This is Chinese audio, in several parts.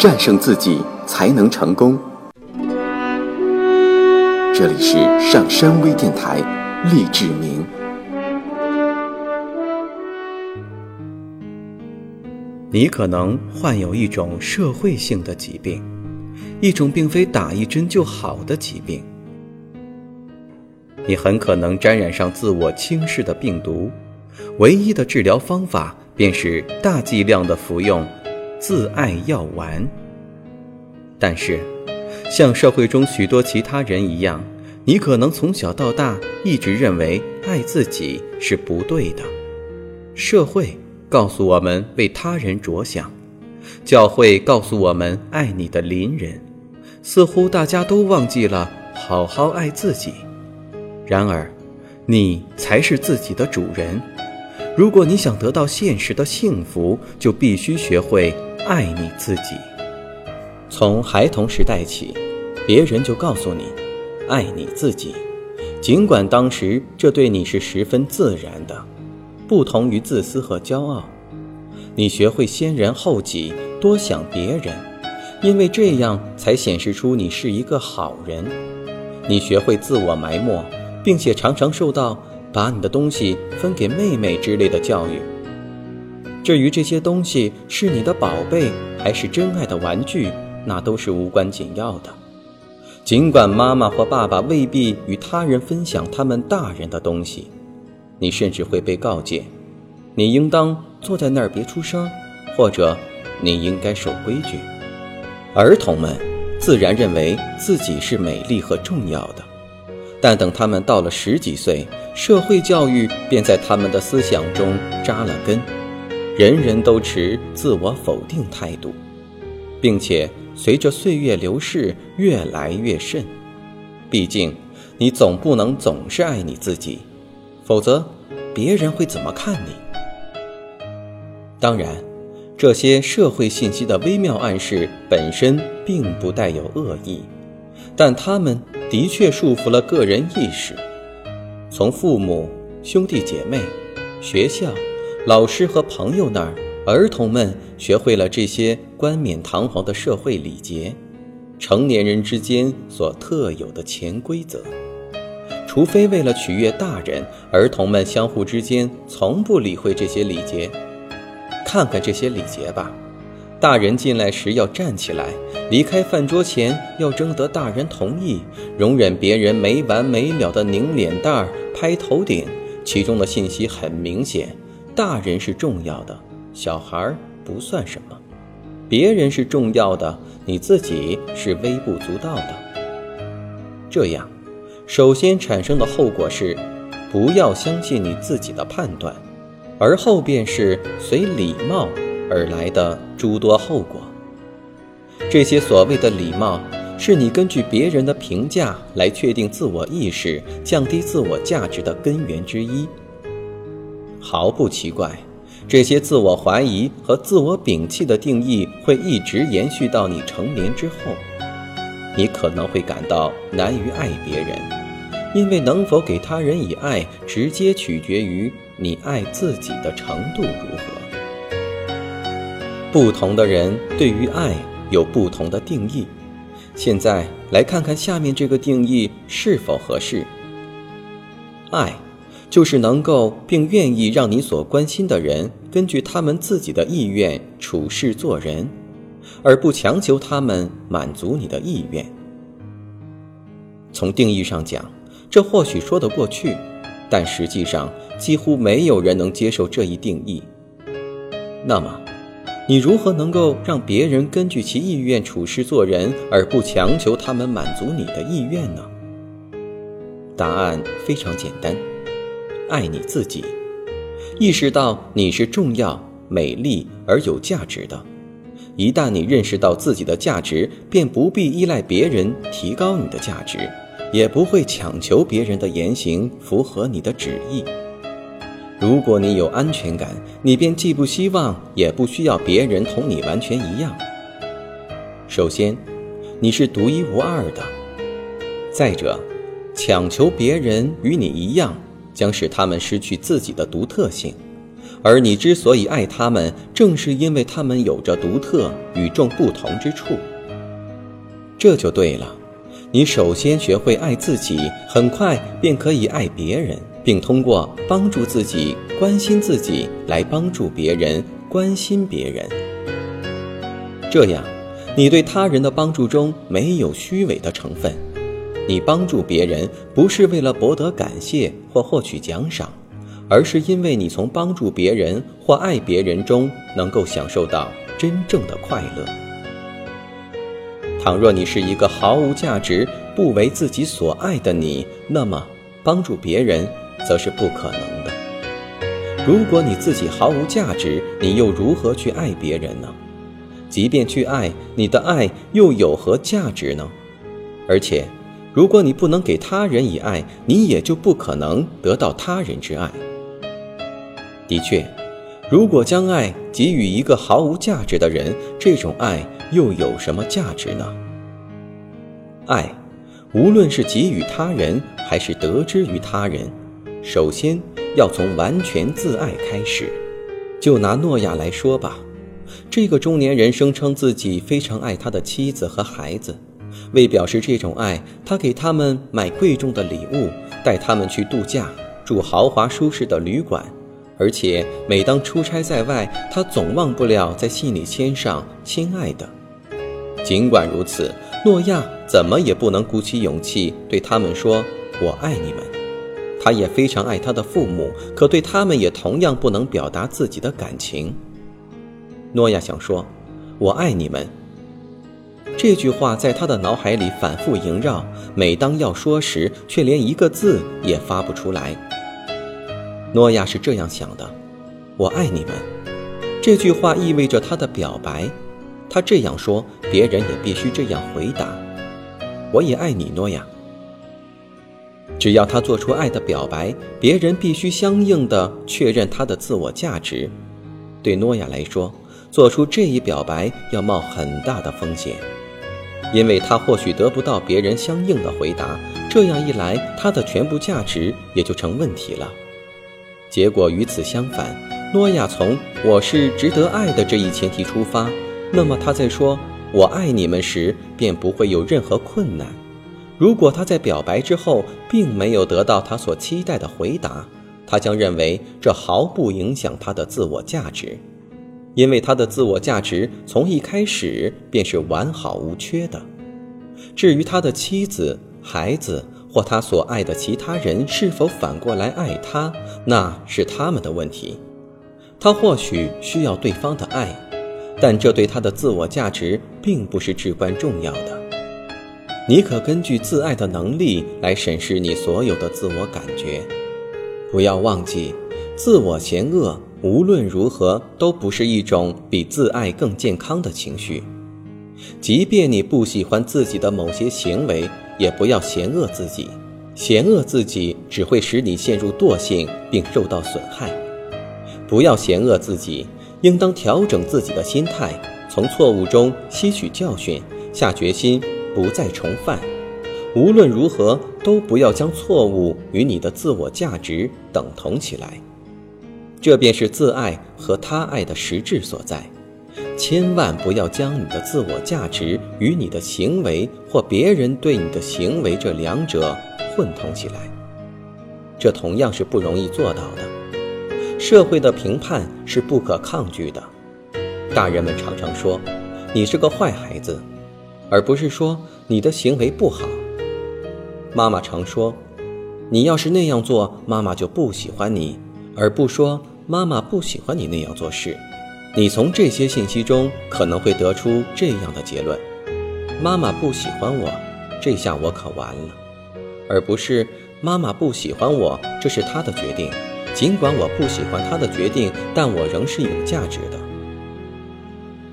战胜自己才能成功。这里是上山微电台，励志明。你可能患有一种社会性的疾病，一种并非打一针就好的疾病。你很可能沾染上自我轻视的病毒，唯一的治疗方法便是大剂量的服用自爱药丸。但是，像社会中许多其他人一样，你可能从小到大一直认为爱自己是不对的。社会。告诉我们为他人着想，教会告诉我们爱你的邻人，似乎大家都忘记了好好爱自己。然而，你才是自己的主人。如果你想得到现实的幸福，就必须学会爱你自己。从孩童时代起，别人就告诉你，爱你自己，尽管当时这对你是十分自然的。不同于自私和骄傲，你学会先人后己，多想别人，因为这样才显示出你是一个好人。你学会自我埋没，并且常常受到把你的东西分给妹妹之类的教育。至于这些东西是你的宝贝还是真爱的玩具，那都是无关紧要的。尽管妈妈或爸爸未必与他人分享他们大人的东西。你甚至会被告诫，你应当坐在那儿别出声，或者你应该守规矩。儿童们自然认为自己是美丽和重要的，但等他们到了十几岁，社会教育便在他们的思想中扎了根，人人都持自我否定态度，并且随着岁月流逝越来越甚。毕竟，你总不能总是爱你自己。否则，别人会怎么看你？当然，这些社会信息的微妙暗示本身并不带有恶意，但他们的确束缚了个人意识。从父母、兄弟姐妹、学校、老师和朋友那儿，儿童们学会了这些冠冕堂皇的社会礼节，成年人之间所特有的潜规则。除非为了取悦大人，儿童们相互之间从不理会这些礼节。看看这些礼节吧：大人进来时要站起来，离开饭桌前要征得大人同意，容忍别人没完没了的拧脸蛋儿、拍头顶。其中的信息很明显：大人是重要的，小孩不算什么；别人是重要的，你自己是微不足道的。这样。首先产生的后果是，不要相信你自己的判断，而后便是随礼貌而来的诸多后果。这些所谓的礼貌，是你根据别人的评价来确定自我意识、降低自我价值的根源之一。毫不奇怪，这些自我怀疑和自我摒弃的定义会一直延续到你成年之后。你可能会感到难于爱别人。因为能否给他人以爱，直接取决于你爱自己的程度如何。不同的人对于爱有不同的定义。现在来看看下面这个定义是否合适。爱，就是能够并愿意让你所关心的人根据他们自己的意愿处事做人，而不强求他们满足你的意愿。从定义上讲。这或许说得过去，但实际上几乎没有人能接受这一定义。那么，你如何能够让别人根据其意愿处事做人，而不强求他们满足你的意愿呢？答案非常简单：爱你自己，意识到你是重要、美丽而有价值的。一旦你认识到自己的价值，便不必依赖别人提高你的价值。也不会强求别人的言行符合你的旨意。如果你有安全感，你便既不希望，也不需要别人同你完全一样。首先，你是独一无二的；再者，强求别人与你一样，将使他们失去自己的独特性，而你之所以爱他们，正是因为他们有着独特、与众不同之处。这就对了。你首先学会爱自己，很快便可以爱别人，并通过帮助自己、关心自己来帮助别人、关心别人。这样，你对他人的帮助中没有虚伪的成分。你帮助别人不是为了博得感谢或获取奖赏，而是因为你从帮助别人或爱别人中能够享受到真正的快乐。倘若你是一个毫无价值、不为自己所爱的你，那么帮助别人则是不可能的。如果你自己毫无价值，你又如何去爱别人呢？即便去爱，你的爱又有何价值呢？而且，如果你不能给他人以爱，你也就不可能得到他人之爱。的确，如果将爱给予一个毫无价值的人，这种爱。又有什么价值呢？爱，无论是给予他人还是得之于他人，首先要从完全自爱开始。就拿诺亚来说吧，这个中年人声称自己非常爱他的妻子和孩子，为表示这种爱，他给他们买贵重的礼物，带他们去度假，住豪华舒适的旅馆。而且每当出差在外，他总忘不了在信里签上“亲爱的”。尽管如此，诺亚怎么也不能鼓起勇气对他们说“我爱你们”。他也非常爱他的父母，可对他们也同样不能表达自己的感情。诺亚想说“我爱你们”，这句话在他的脑海里反复萦绕。每当要说时，却连一个字也发不出来。诺亚是这样想的：“我爱你们。”这句话意味着他的表白。他这样说，别人也必须这样回答：“我也爱你，诺亚。”只要他做出爱的表白，别人必须相应的确认他的自我价值。对诺亚来说，做出这一表白要冒很大的风险，因为他或许得不到别人相应的回答。这样一来，他的全部价值也就成问题了。结果与此相反，诺亚从“我是值得爱的”这一前提出发。那么他在说“我爱你们”时，便不会有任何困难。如果他在表白之后并没有得到他所期待的回答，他将认为这毫不影响他的自我价值，因为他的自我价值从一开始便是完好无缺的。至于他的妻子、孩子或他所爱的其他人是否反过来爱他，那是他们的问题。他或许需要对方的爱。但这对他的自我价值并不是至关重要的。你可根据自爱的能力来审视你所有的自我感觉。不要忘记，自我嫌恶无论如何都不是一种比自爱更健康的情绪。即便你不喜欢自己的某些行为，也不要嫌恶自己。嫌恶自己只会使你陷入惰性并受到损害。不要嫌恶自己。应当调整自己的心态，从错误中吸取教训，下决心不再重犯。无论如何，都不要将错误与你的自我价值等同起来。这便是自爱和他爱的实质所在。千万不要将你的自我价值与你的行为或别人对你的行为这两者混同起来，这同样是不容易做到的。社会的评判是不可抗拒的，大人们常常说你是个坏孩子，而不是说你的行为不好。妈妈常说，你要是那样做，妈妈就不喜欢你，而不说妈妈不喜欢你那样做事。你从这些信息中可能会得出这样的结论：妈妈不喜欢我，这下我可完了，而不是妈妈不喜欢我，这是她的决定。尽管我不喜欢她的决定，但我仍是有价值的。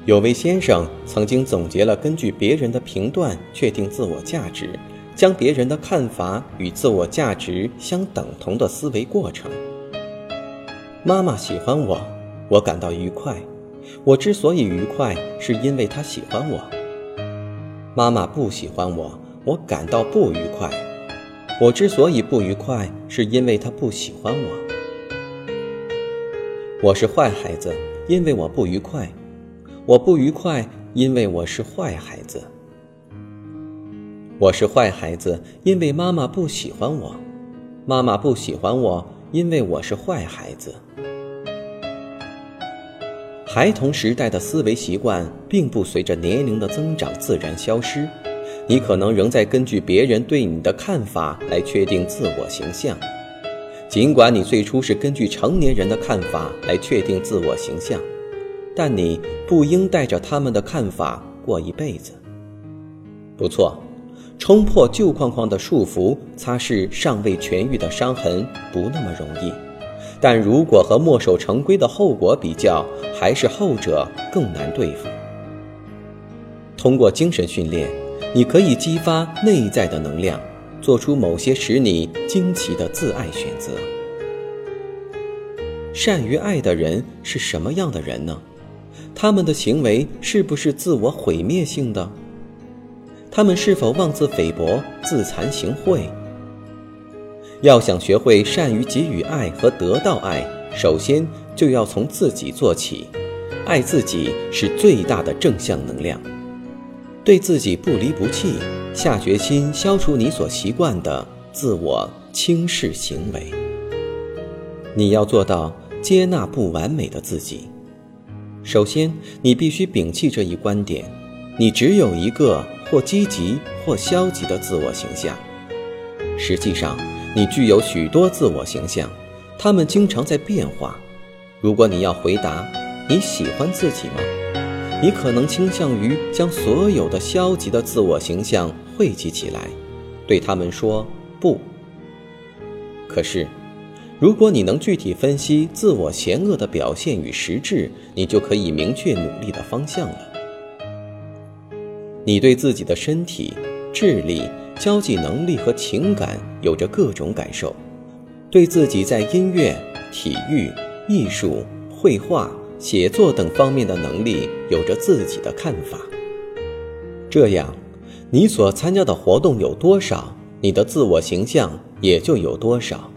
有位先生曾经总结了根据别人的评断确定自我价值，将别人的看法与自我价值相等同的思维过程。妈妈喜欢我，我感到愉快。我之所以愉快，是因为她喜欢我。妈妈不喜欢我，我感到不愉快。我之所以不愉快，是因为她不喜欢我。我是坏孩子，因为我不愉快。我不愉快，因为我是坏孩子。我是坏孩子，因为妈妈不喜欢我。妈妈不喜欢我，因为我是坏孩子。孩童时代的思维习惯并不随着年龄的增长自然消失，你可能仍在根据别人对你的看法来确定自我形象。尽管你最初是根据成年人的看法来确定自我形象，但你不应带着他们的看法过一辈子。不错，冲破旧框框的束缚，擦拭尚未痊愈的伤痕，不那么容易。但如果和墨守成规的后果比较，还是后者更难对付。通过精神训练，你可以激发内在的能量，做出某些使你惊奇的自爱选择。善于爱的人是什么样的人呢？他们的行为是不是自我毁灭性的？他们是否妄自菲薄、自惭形秽？要想学会善于给予爱和得到爱，首先就要从自己做起。爱自己是最大的正向能量。对自己不离不弃，下决心消除你所习惯的自我轻视行为。你要做到接纳不完美的自己。首先，你必须摒弃这一观点：你只有一个或积极或消极的自我形象。实际上，你具有许多自我形象，它们经常在变化。如果你要回答你喜欢自己吗？你可能倾向于将所有的消极的自我形象汇集起来，对他们说不。可是，如果你能具体分析自我嫌恶的表现与实质，你就可以明确努力的方向了。你对自己的身体、智力。交际能力和情感有着各种感受，对自己在音乐、体育、艺术、绘画、写作等方面的能力有着自己的看法。这样，你所参加的活动有多少，你的自我形象也就有多少。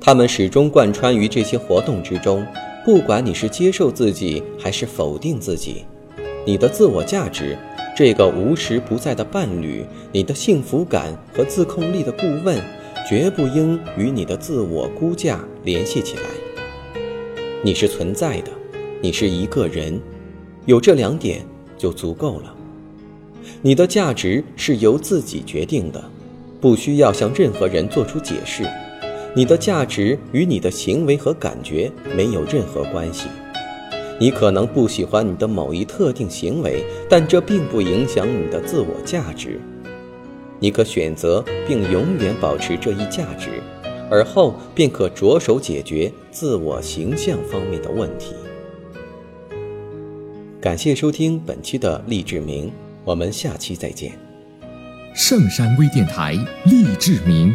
他们始终贯穿于这些活动之中，不管你是接受自己还是否定自己，你的自我价值。这个无时不在的伴侣，你的幸福感和自控力的顾问，绝不应与你的自我估价联系起来。你是存在的，你是一个人，有这两点就足够了。你的价值是由自己决定的，不需要向任何人做出解释。你的价值与你的行为和感觉没有任何关系。你可能不喜欢你的某一特定行为，但这并不影响你的自我价值。你可选择并永远保持这一价值，而后便可着手解决自我形象方面的问题。感谢收听本期的励志明，我们下期再见。圣山微电台励志明。